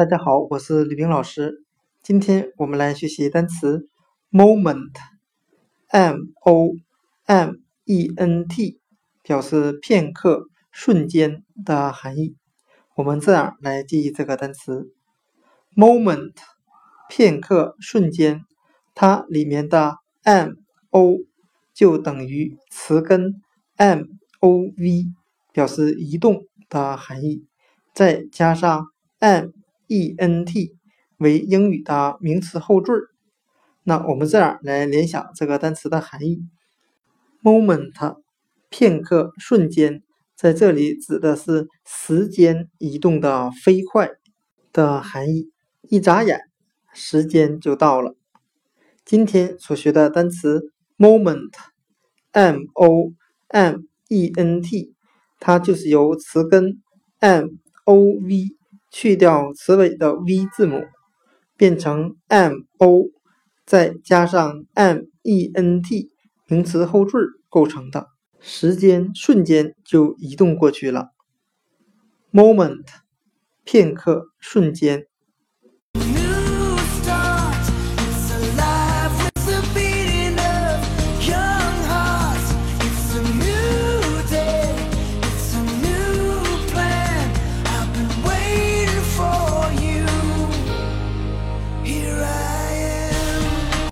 大家好，我是吕冰老师。今天我们来学习单词 moment，m o m e n t，表示片刻、瞬间的含义。我们这样来记忆这个单词 moment，片刻、瞬间，它里面的 m o 就等于词根 m o v，表示移动的含义，再加上 m。E n t 为英语的名词后缀那我们这样来联想这个单词的含义：moment 片刻、瞬间，在这里指的是时间移动的飞快的含义。一眨眼，时间就到了。今天所学的单词 moment，m o m e n t，它就是由词根 m o v。去掉词尾的 v 字母，变成 m o，再加上 m e n t 名词后缀构成的，时间瞬间就移动过去了。moment 片刻瞬间。